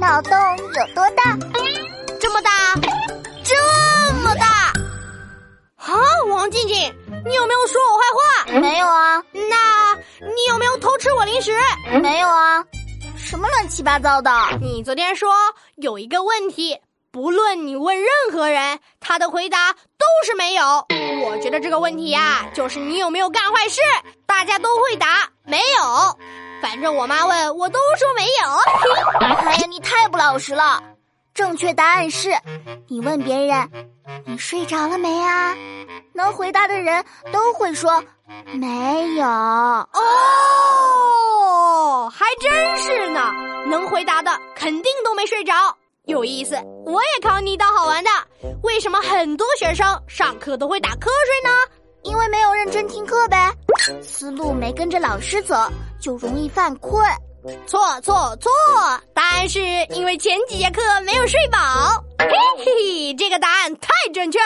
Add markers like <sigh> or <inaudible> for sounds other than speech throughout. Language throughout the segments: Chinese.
脑洞有多大？这么大，这么大！啊，王静静，你有没有说我坏话？没有啊。那你有没有偷吃我零食？没有啊。什么乱七八糟的？你昨天说有一个问题，不论你问任何人，他的回答都是没有。我觉得这个问题呀，就是你有没有干坏事，大家都会答没有。反正我妈问我都说没有。不老实了！正确答案是，你问别人，你睡着了没啊？能回答的人都会说没有。哦。还真是呢，能回答的肯定都没睡着。有意思，我也考你一道好玩的。为什么很多学生上课都会打瞌睡呢？因为没有认真听课呗，思路没跟着老师走，就容易犯困。错错错，答案是因为前几节课没有睡饱。嘿嘿，这个答案太准确了。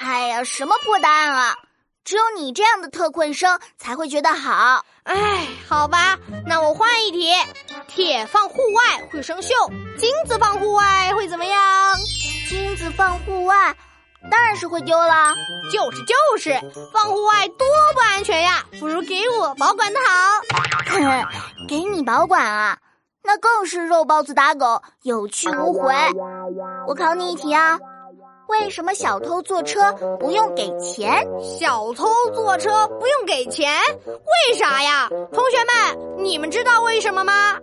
哎呀，什么破答案啊！只有你这样的特困生才会觉得好。哎，好吧，那我换一题：铁放户外会生锈，金子放户外会怎么样？金子放户外，当然 <laughs> <laughs> 是会丢了。就是就是，放户外多不安全呀！不如给我保管的好。给你保管啊，那更是肉包子打狗，有去无回。我考你一题啊。为什么小偷坐车不用给钱？小偷坐车不用给钱，为啥呀？同学们，你们知道为什么吗？